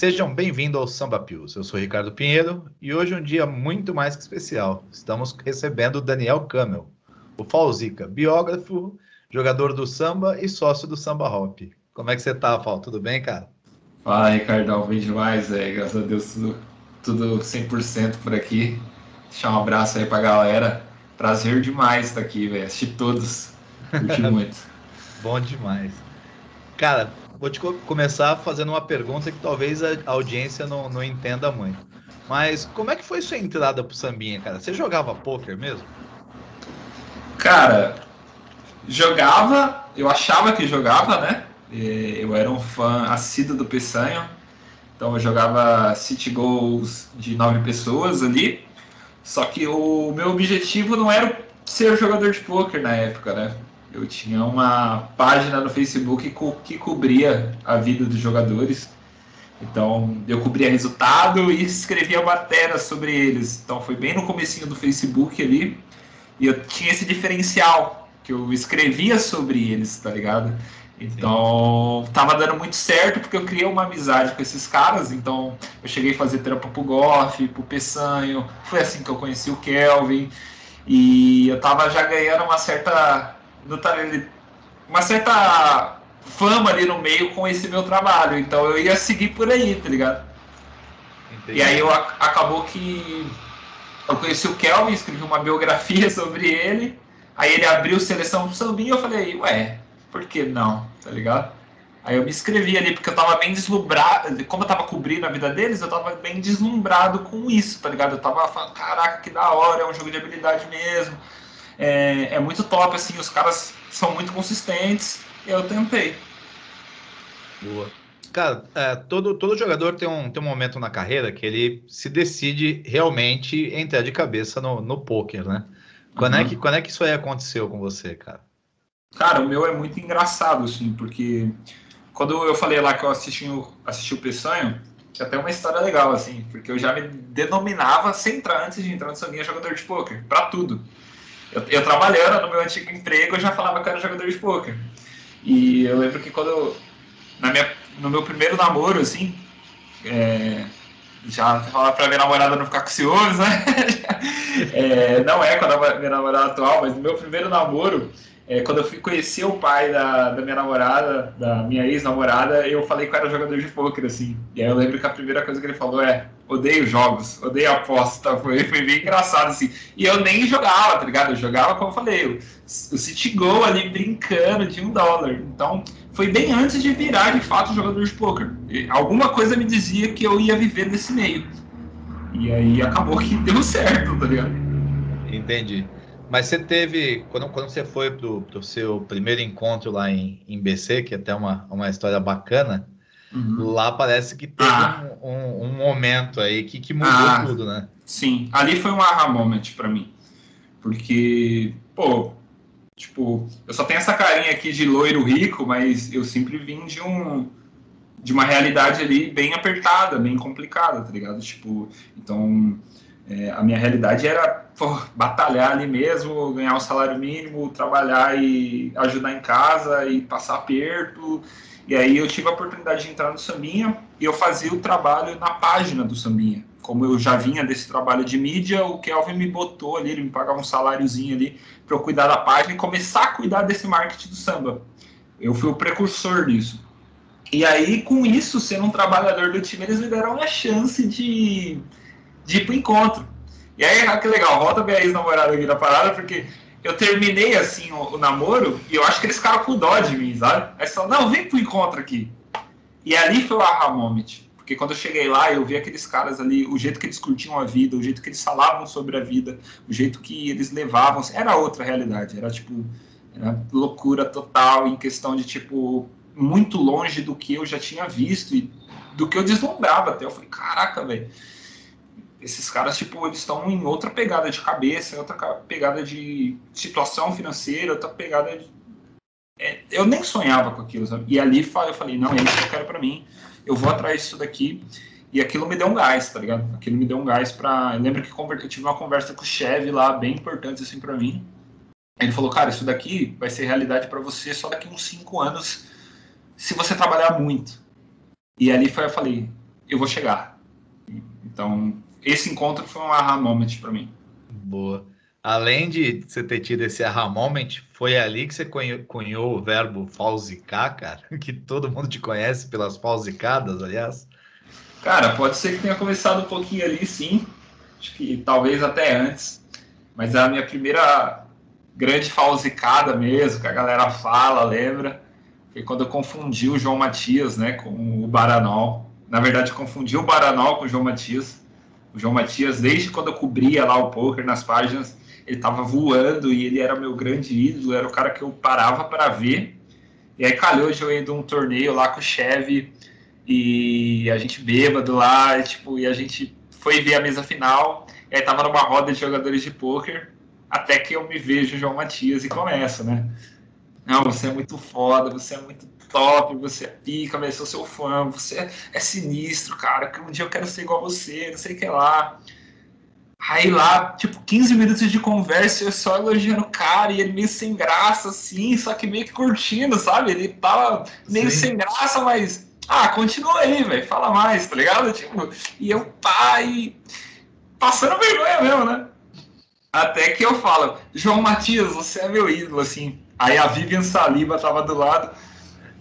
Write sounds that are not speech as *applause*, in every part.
Sejam bem-vindos ao Samba Pius. Eu sou Ricardo Pinheiro e hoje é um dia muito mais que especial. Estamos recebendo o Daniel Camel, o Falzica, biógrafo, jogador do samba e sócio do Samba Hop. Como é que você tá, Fal? Tudo bem, cara? Fala, Ricardão. Bem demais, é. Graças a Deus, tudo, tudo 100% por aqui. Deixar um abraço aí pra galera. Prazer demais estar aqui, velho. Assisti todos. Curti *laughs* muito. Bom demais. Cara, vou te começar fazendo uma pergunta que talvez a audiência não, não entenda muito. Mas como é que foi sua entrada pro sambinha, cara? Você jogava poker mesmo? Cara, jogava, eu achava que jogava, né? Eu era um fã assíduo do Peçanha, então eu jogava City Goals de nove pessoas ali. Só que o meu objetivo não era ser jogador de poker na época, né? Eu tinha uma página no Facebook que cobria a vida dos jogadores. Então, eu cobria resultado e *laughs* escrevia matérias sobre eles. Então, foi bem no comecinho do Facebook ali. E eu tinha esse diferencial, que eu escrevia sobre eles, tá ligado? Então, tava dando muito certo porque eu criei uma amizade com esses caras. Então, eu cheguei a fazer trampa pro Goff, pro Peçanho. Foi assim que eu conheci o Kelvin. E eu tava já ganhando uma certa uma certa fama ali no meio com esse meu trabalho. Então eu ia seguir por aí, tá ligado? Entendi. E aí eu, acabou que eu conheci o Kelvin, escrevi uma biografia *laughs* sobre ele. Aí ele abriu seleção pro sambinha e eu falei, ué, por que não? Tá ligado? Aí eu me inscrevi ali, porque eu tava bem deslumbrado, como eu tava cobrindo a vida deles, eu tava bem deslumbrado com isso, tá ligado? Eu tava falando, caraca, que da hora, é um jogo de habilidade mesmo é, é muito top, assim, os caras são muito consistentes. Eu tentei. Boa. Cara, é, todo, todo jogador tem um, tem um momento na carreira que ele se decide realmente entrar de cabeça no, no poker, né? Quando, uhum. é que, quando é que isso aí aconteceu com você, cara? Cara, o meu é muito engraçado, assim, porque quando eu falei lá que eu assisti, assisti o Peçanho, tinha até uma história legal, assim, porque eu já me denominava, sem entrar, antes de entrar no Sanguinha, jogador de poker, pra tudo. Eu, eu, trabalhando no meu antigo emprego, eu já falava que eu era jogador de poker. E eu lembro que quando eu, na minha, no meu primeiro namoro, assim, é, já falava pra minha namorada não ficar com ciúmes, né? *laughs* é, não é com a minha namorada atual, mas no meu primeiro namoro, é, quando eu fui conhecer o pai da, da minha namorada, da minha ex-namorada, eu falei que eu era jogador de poker, assim. E aí eu lembro que a primeira coisa que ele falou é: odeio jogos, odeio aposta. Foi, foi bem engraçado, assim. E eu nem jogava, tá ligado? Eu jogava, como eu falei, o, o City Go ali brincando de um dólar. Então, foi bem antes de virar de fato jogador de poker. E alguma coisa me dizia que eu ia viver nesse meio. E aí acabou que deu *laughs* certo, tá ligado? Entendi. Mas você teve, quando, quando você foi para o seu primeiro encontro lá em, em BC, que é até uma, uma história bacana, uhum. lá parece que teve ah. um, um, um, momento aí que, que mudou ah, tudo, né? Sim, ali foi um aha moment para mim. Porque, pô, tipo, eu só tenho essa carinha aqui de loiro rico, mas eu sempre vim de um de uma realidade ali bem apertada, bem complicada, tá ligado? Tipo, então é, a minha realidade era pô, batalhar ali mesmo, ganhar um salário mínimo, trabalhar e ajudar em casa e passar aperto. E aí eu tive a oportunidade de entrar no Sambinha e eu fazia o trabalho na página do Sambinha. Como eu já vinha desse trabalho de mídia, o Kelvin me botou ali, ele me pagava um saláriozinho ali para eu cuidar da página e começar a cuidar desse marketing do samba. Eu fui o precursor disso. E aí, com isso, sendo um trabalhador do time, eles me deram a chance de de ir pro encontro. E aí, ah, que legal, volta minha ex-namorada aqui na parada, porque eu terminei assim o, o, namoro e eu acho que eles ficaram com dó de mim, sabe? Aí só, não, vem pro encontro aqui. E ali foi o aha moment. Porque quando eu cheguei lá, eu vi aqueles caras ali, o jeito que eles curtiam a vida, o jeito que eles falavam sobre a vida, o jeito que eles levavam, era outra realidade. Era tipo, era loucura total em questão de tipo, muito longe do que eu já tinha visto e do que eu deslumbrava até. Eu falei, caraca, velho esses caras, tipo, eles estão em outra pegada de cabeça, outra pegada de situação financeira, outra pegada de... É, eu nem sonhava com aquilo, sabe? E ali eu falei, não, é isso que eu quero para mim, eu vou atrás disso daqui. E aquilo me deu um gás, tá ligado? Aquilo me deu um gás pra... Eu lembro que eu tive uma conversa com o Chevy lá, bem importante, assim, para mim. Ele falou, cara, isso daqui vai ser realidade para você só daqui uns cinco anos, se você trabalhar muito. E ali foi, eu falei, eu vou chegar. Então, esse encontro foi um aha moment para mim. Boa. Além de você ter tido esse aha moment, foi ali que você cunhou o verbo falsicar, cara? *laughs* Que todo mundo te conhece pelas falsicadas, aliás. Cara, pode ser que tenha começado um pouquinho ali, sim. Acho que talvez até antes. Mas a minha primeira grande falsicada mesmo, que a galera fala, lembra? Foi quando eu confundi o João Matias, né, com o Baranol. Na verdade, confundi o Baranol com o João Matias. O João Matias, desde quando eu cobria lá o poker nas páginas, ele estava voando e ele era meu grande ídolo, era o cara que eu parava para ver. E aí calhou de eu ir de um torneio lá com o Chevy e a gente bêbado lá, e, tipo, e a gente foi ver a mesa final, e aí tava numa roda de jogadores de pôquer, até que eu me vejo João Matias e começa, né? Não, você é muito foda, você é muito top, você é pica, eu sou seu fã, você é sinistro, cara, que um dia eu quero ser igual a você, não sei o que lá. Aí lá, tipo, 15 minutos de conversa, eu só elogiando o cara, e ele meio sem graça, assim, só que meio que curtindo, sabe? Ele tava meio Sim. sem graça, mas. Ah, continua aí, velho, fala mais, tá ligado? Tipo, e eu, e passando vergonha mesmo, né? Até que eu falo, João Matias, você é meu ídolo, assim. Aí a Vivian Saliba tava do lado,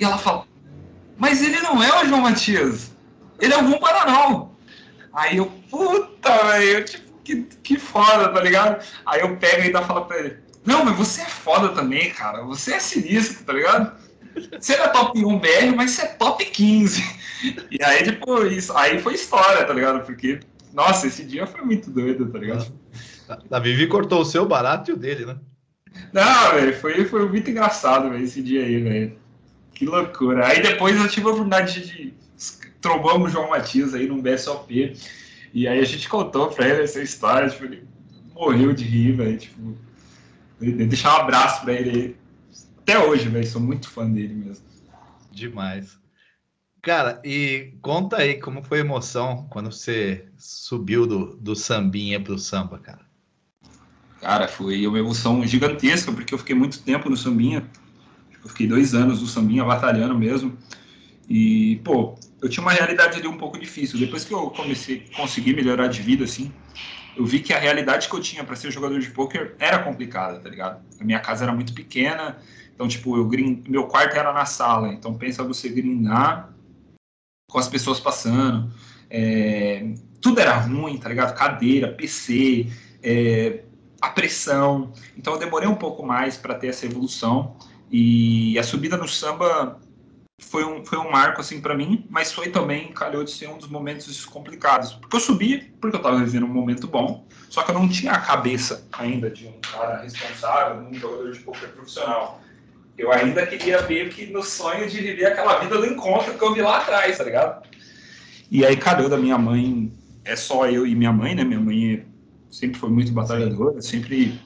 e ela fala, mas ele não é o João Matias, ele é o Paranal. Aí eu, puta, velho, tipo, que, que foda, tá ligado? Aí eu pego e ainda falo pra ele, não, mas você é foda também, cara, você é sinistro, tá ligado? Você não é top 1 BR, mas você é top 15. E aí, tipo, isso, aí foi história, tá ligado? Porque, nossa, esse dia foi muito doido, tá ligado? A Vivi cortou o seu barato e o dele, né? Não, velho, foi, foi muito engraçado, velho, esse dia aí, velho. Que loucura. Aí depois eu tive a oportunidade de trombamos o João Matias aí num BSOP. E aí a gente contou pra ele essa história, tipo, ele morreu de rir, velho. Tipo, deixar um abraço pra ele aí. Até hoje, velho, sou muito fã dele mesmo. Demais. Cara, e conta aí como foi a emoção quando você subiu do, do sambinha pro samba, cara. Cara, foi uma emoção gigantesca, porque eu fiquei muito tempo no sambinha. Eu fiquei dois anos no sambinha, batalhando mesmo. E, pô, eu tinha uma realidade ali um pouco difícil. Depois que eu comecei a conseguir melhorar de vida, assim, eu vi que a realidade que eu tinha para ser jogador de poker era complicada, tá ligado? A minha casa era muito pequena, então, tipo, eu grind... meu quarto era na sala. Então, pensa você grindar com as pessoas passando. É... Tudo era ruim, tá ligado? Cadeira, PC, é... a pressão. Então, eu demorei um pouco mais para ter essa evolução. E a subida no samba foi um, foi um marco assim para mim, mas foi também calhou de ser um dos momentos complicados. Porque eu subi, porque eu estava vivendo um momento bom, só que eu não tinha a cabeça ainda de um cara responsável, um jogador de poker profissional. Eu ainda queria meio que no sonho de viver aquela vida do encontro que eu vi lá atrás, tá ligado? E aí calhou da minha mãe, é só eu e minha mãe, né? Minha mãe sempre foi muito batalhadora, sempre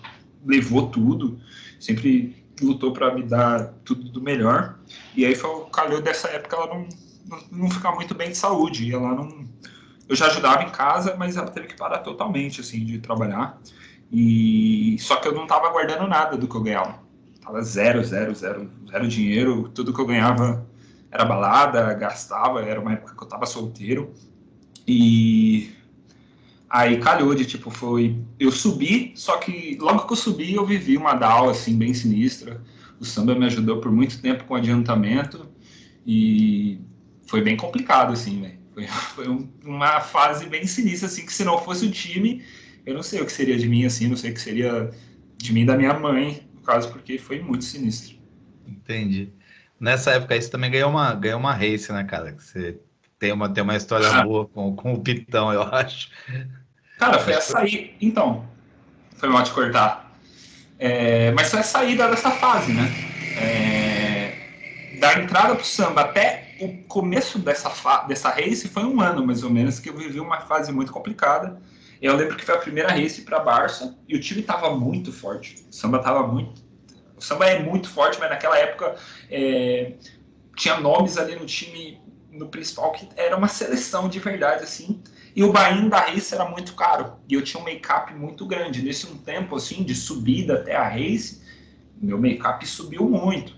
levou tudo, sempre lutou para me dar tudo do melhor. E aí foi o calhou dessa época ela não, não, não ficar muito bem de saúde. E ela não. Eu já ajudava em casa, mas ela teve que parar totalmente assim de trabalhar. E só que eu não estava guardando nada do que eu ganhava. Tava zero, zero, zero, zero dinheiro. Tudo que eu ganhava era balada, gastava. Era uma época que eu estava solteiro. E Aí calhou de, tipo, foi. Eu subi, só que logo que eu subi, eu vivi uma DAO, assim, bem sinistra. O samba me ajudou por muito tempo com adiantamento e foi bem complicado, assim, né? Foi, *laughs* foi um, uma fase bem sinistra, assim, que se não fosse o time, eu não sei o que seria de mim, assim, não sei o que seria de mim e da minha mãe, no caso, porque foi muito sinistro. Entendi. Nessa época aí você também ganhou uma, ganhou uma race, né, cara? Que você tem uma, tem uma história ah. boa com, com o Pitão, eu acho. Cara, foi a saída. Então, foi mal te cortar. É, mas foi a saída dessa fase, né? É, da entrada pro samba até o começo dessa, dessa race foi um ano, mais ou menos, que eu vivi uma fase muito complicada. Eu lembro que foi a primeira race para Barça e o time tava muito forte. O samba tava muito. O samba é muito forte, mas naquela época é, tinha nomes ali no time, no principal, que era uma seleção de verdade, assim. E o buy da race era muito caro. E eu tinha um make-up muito grande. Nesse um tempo, assim, de subida até a race, meu make-up subiu muito.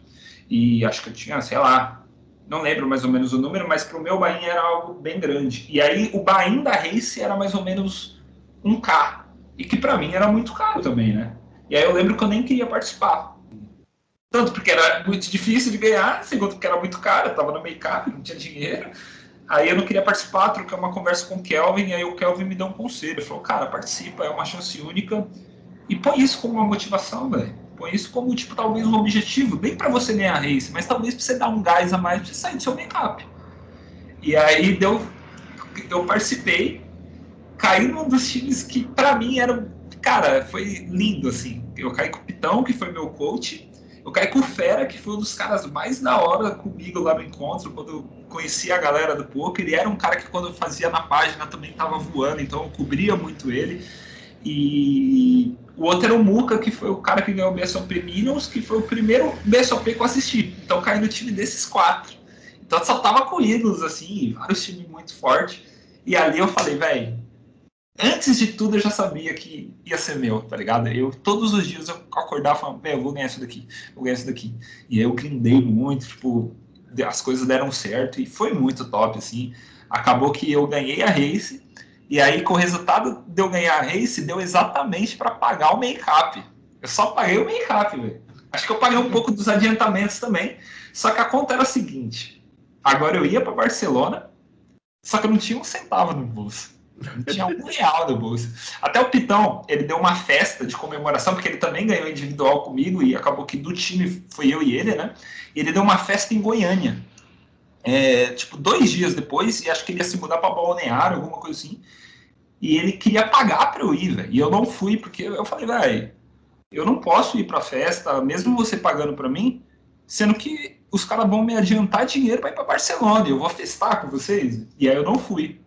E acho que eu tinha, sei lá, não lembro mais ou menos o número, mas para o meu bain era algo bem grande. E aí o bain da Race era mais ou menos um K, e que para mim era muito caro também, né? E aí eu lembro que eu nem queria participar. Tanto porque era muito difícil de ganhar, segundo porque era muito caro, eu tava no make-up, não tinha dinheiro. Aí eu não queria participar, troquei uma conversa com o Kelvin, e aí o Kelvin me deu um conselho. Ele falou, cara, participa, é uma chance única. E põe isso como uma motivação, velho. Põe isso como, tipo, talvez um objetivo, nem para você ganhar a race, mas talvez para você dar um gás a mais pra você sair do seu make-up. E aí deu, eu participei, caí num dos times que para mim era, cara, foi lindo, assim. Eu caí com o Pitão, que foi meu coach, o Fera, que foi um dos caras mais da hora comigo lá no encontro, quando eu conheci a galera do poker. Ele era um cara que quando eu fazia na página também estava voando, então eu cobria muito ele. E o outro era o Muca, que foi o cara que ganhou o BSOP Minions, que foi o primeiro BSOP que eu assisti. Então caí no time desses quatro. Então só tava com ídolos, assim, vários times muito fortes. E ali eu falei, velho, antes de tudo eu já sabia que ia ser meu, tá ligado? Eu todos os dias eu acordava falando, eu vou ganhar isso daqui, vou ganhar isso daqui. E aí eu grindei muito, tipo, as coisas deram certo e foi muito top, assim. Acabou que eu ganhei a race, e aí com o resultado de eu ganhar a race, deu exatamente para pagar o make-up. Eu só paguei o make-up, velho. Acho que eu paguei um pouco dos adiantamentos também. Só que a conta era a seguinte: agora eu ia para Barcelona, só que eu não tinha um centavo no bolso. Tinha um real no bolso. Até o Pitão, ele deu uma festa de comemoração, porque ele também ganhou individual comigo, e acabou que do time foi eu e ele, né? E ele deu uma festa em Goiânia. É, tipo, dois dias depois, e acho que ele ia se mudar para Balneário, alguma coisa assim. E ele queria pagar para eu ir, velho. E eu não fui, porque eu falei, velho, eu não posso ir pra festa, mesmo você pagando para mim, sendo que os caras vão me adiantar dinheiro para ir para Barcelona, eu vou festar com vocês. E aí eu não fui.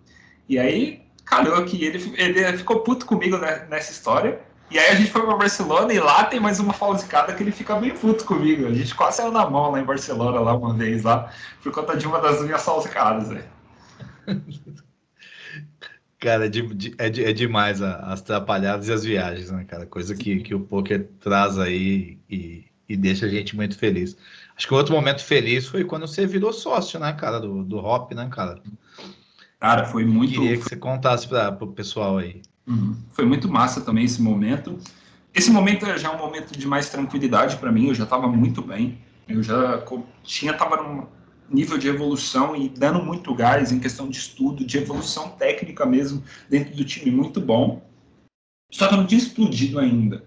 E aí calhou que ele, ele ficou puto comigo nessa história. E aí a gente foi para Barcelona e lá tem mais uma falsicada que ele fica bem puto comigo. A gente quase saiu na mão lá em Barcelona lá uma vez lá, por conta de uma das minhas falsicadas, velho. *laughs* Cara, é, de, é, de, é demais as atrapalhadas e as viagens, né, cara? Coisa que, que o poker traz aí e, e deixa a gente muito feliz. Acho que outro momento feliz foi quando você virou sócio, né, cara, do, do Hop, né, cara? Cara, foi muito. Queria que você contasse para o pessoal aí. Uhum. Foi muito massa também esse momento. Esse momento é já um momento de mais tranquilidade para mim. Eu já estava muito bem. Eu já tinha tava num nível de evolução e dando muito gás em questão de estudo, de evolução técnica mesmo dentro do time muito bom. Só que eu não tinha explodido ainda.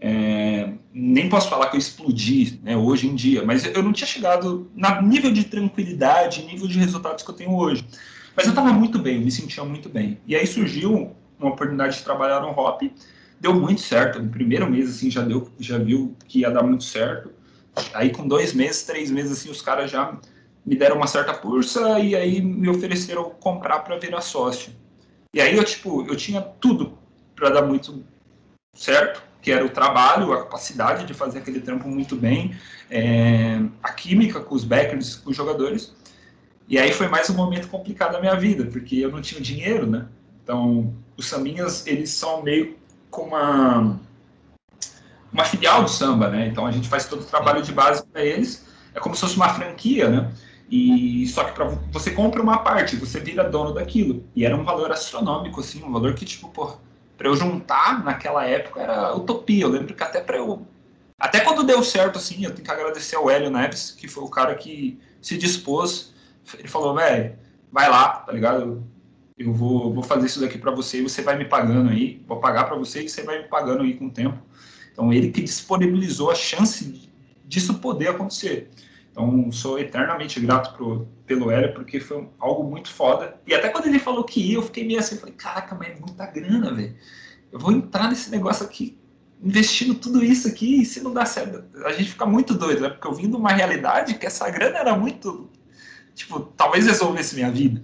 É, nem posso falar que eu explodi né, hoje em dia, mas eu não tinha chegado no nível de tranquilidade, nível de resultados que eu tenho hoje. Mas eu estava muito bem, me sentia muito bem. E aí surgiu uma oportunidade de trabalhar no Hop, deu muito certo. No primeiro mês, assim, já, deu, já viu que ia dar muito certo. Aí, com dois meses, três meses, assim, os caras já me deram uma certa força e aí me ofereceram comprar para virar sócio. E aí, eu, tipo, eu tinha tudo para dar muito certo, que era o trabalho, a capacidade de fazer aquele trampo muito bem, é, a química com os backers, com os jogadores. E aí foi mais um momento complicado da minha vida, porque eu não tinha dinheiro, né? Então, os sambinhas, eles são meio como uma, uma filial do samba, né? Então, a gente faz todo o trabalho de base para eles, é como se fosse uma franquia, né? E só que para você compra uma parte, você vira dono daquilo. E era um valor astronômico, assim, um valor que, tipo, pô, para eu juntar naquela época era utopia. Eu lembro que até para eu. Até quando deu certo, assim, eu tenho que agradecer ao Hélio Neves, que foi o cara que se dispôs ele falou, velho, vai lá, tá ligado? Eu vou, vou fazer isso daqui para você e você vai me pagando aí, vou pagar para você e você vai me pagando aí com o tempo. Então, ele que disponibilizou a chance disso poder acontecer. Então, sou eternamente grato pro, pelo Hélio, porque foi algo muito foda. E até quando ele falou que ia, eu fiquei meio assim, falei, caraca, mas é muita grana, velho. Eu vou entrar nesse negócio aqui, investindo tudo isso aqui, e se não dá certo, a gente fica muito doido, né? Porque eu vim de uma realidade que essa grana era muito tipo, talvez resolvesse minha vida.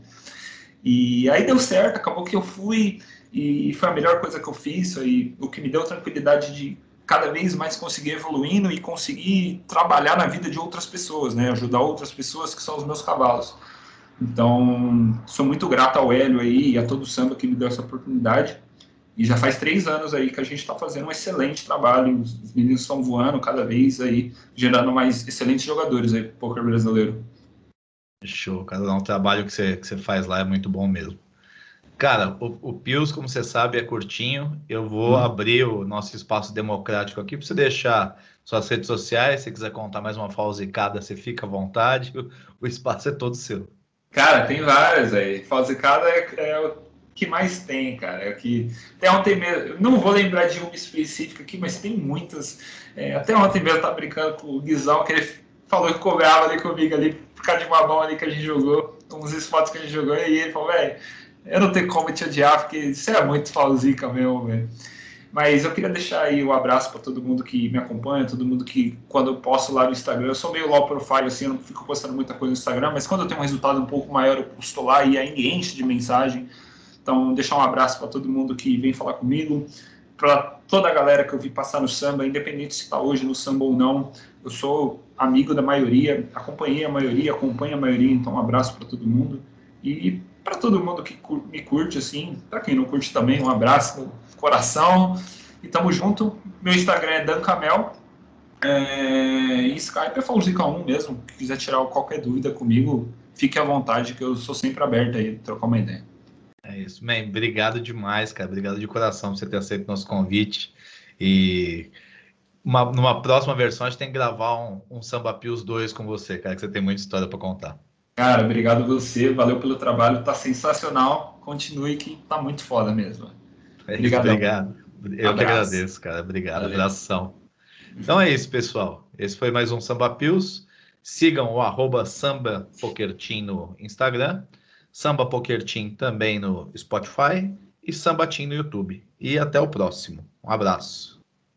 E aí deu certo, acabou que eu fui e foi a melhor coisa que eu fiz, e o que me deu tranquilidade de cada vez mais conseguir evoluindo e conseguir trabalhar na vida de outras pessoas, né? Ajudar outras pessoas que são os meus cavalos. Então, sou muito grato ao Hélio aí e a todo o samba que me deu essa oportunidade. E já faz três anos aí que a gente está fazendo um excelente trabalho. Os meninos estão voando cada vez aí, gerando mais excelentes jogadores aí pro poker brasileiro. Show, cara. O trabalho que você, que você faz lá é muito bom mesmo. Cara, o, o Pius, como você sabe, é curtinho. Eu vou hum. abrir o nosso espaço democrático aqui para você deixar suas redes sociais. Se quiser contar mais uma falsicada, você fica à vontade. O, o espaço é todo seu. Cara, tem várias aí. Falsicada é, é o que mais tem, cara. É que até ontem mesmo, não vou lembrar de uma específica aqui, mas tem muitas. É, até ontem mesmo eu tava brincando com o Guizão, que ele falou que cobrava ali comigo ali, por causa de uma mão ali que a gente jogou, uns spots que a gente jogou, e ele falou, velho, eu não tenho como te odiar, porque você é muito falzica mesmo, velho. Mas eu queria deixar aí o um abraço para todo mundo que me acompanha, todo mundo que, quando eu posto lá no Instagram, eu sou meio low profile, assim, eu não fico postando muita coisa no Instagram, mas quando eu tenho um resultado um pouco maior, eu posto lá e aí enche de mensagem. Então, deixar um abraço para todo mundo que vem falar comigo, para toda a galera que eu vi passar no samba, independente se está hoje no samba ou não. Eu sou amigo da maioria, acompanhei a maioria, acompanho a maioria, então um abraço para todo mundo. E para todo mundo que me curte, assim, para quem não curte também, um abraço no coração. E tamo junto. Meu Instagram é dancamel. É, e Skype é Fauzica1 mesmo. Se quiser tirar qualquer dúvida comigo, fique à vontade, que eu sou sempre aberto aí, trocar uma ideia. É isso, man. Obrigado demais, cara. Obrigado de coração por você ter aceito nosso convite. E uma, numa próxima versão, a gente tem que gravar um, um Samba Pios 2 com você, cara, que você tem muita história para contar. Cara, obrigado você, valeu pelo trabalho, tá sensacional. Continue que tá muito foda mesmo. É obrigado. Eu Abraço. que agradeço, cara. Obrigado, valeu. abração. Então é isso, pessoal. Esse foi mais um Samba Pios. Sigam o arroba Samba no Instagram, Samba Pokerteam também no Spotify e Samba Team no YouTube. E até o próximo. Um abraço.